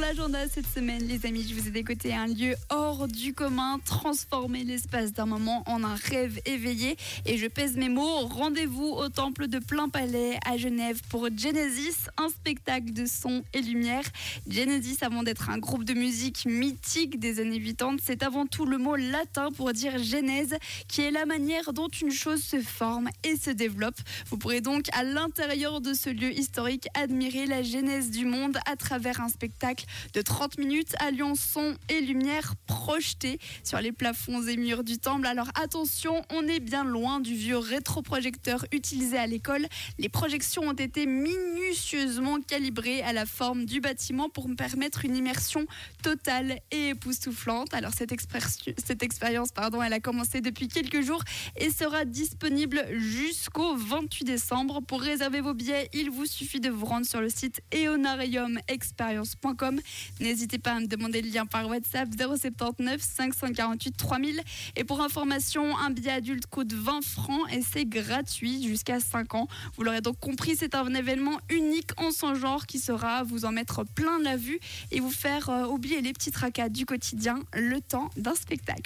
l'agenda cette semaine, les amis, je vous ai décoté un lieu hors du commun, transformer l'espace d'un moment en un rêve éveillé. Et je pèse mes mots, rendez-vous au temple de Plein Palais à Genève pour Genesis, un spectacle de son et lumière. Genesis, avant d'être un groupe de musique mythique des années 80, c'est avant tout le mot latin pour dire genèse, qui est la manière dont une chose se forme et se développe. Vous pourrez donc à l'intérieur de ce lieu historique admirer la genèse du monde à travers un spectacle de 30 minutes alliant son et lumière projetés sur les plafonds et murs du temple. Alors attention, on est bien loin du vieux rétroprojecteur utilisé à l'école. Les projections ont été minutieusement calibrées à la forme du bâtiment pour permettre une immersion totale et époustouflante. Alors cette, cette expérience, pardon, elle a commencé depuis quelques jours et sera disponible jusqu'au 28 décembre. Pour réserver vos billets, il vous suffit de vous rendre sur le site eonariumexperience.com. N'hésitez pas à me demander le lien par WhatsApp 079 548 3000. Et pour information, un billet adulte coûte 20 francs et c'est gratuit jusqu'à 5 ans. Vous l'aurez donc compris, c'est un événement unique en son genre qui sera vous en mettre plein la vue et vous faire euh, oublier les petits tracas du quotidien le temps d'un spectacle.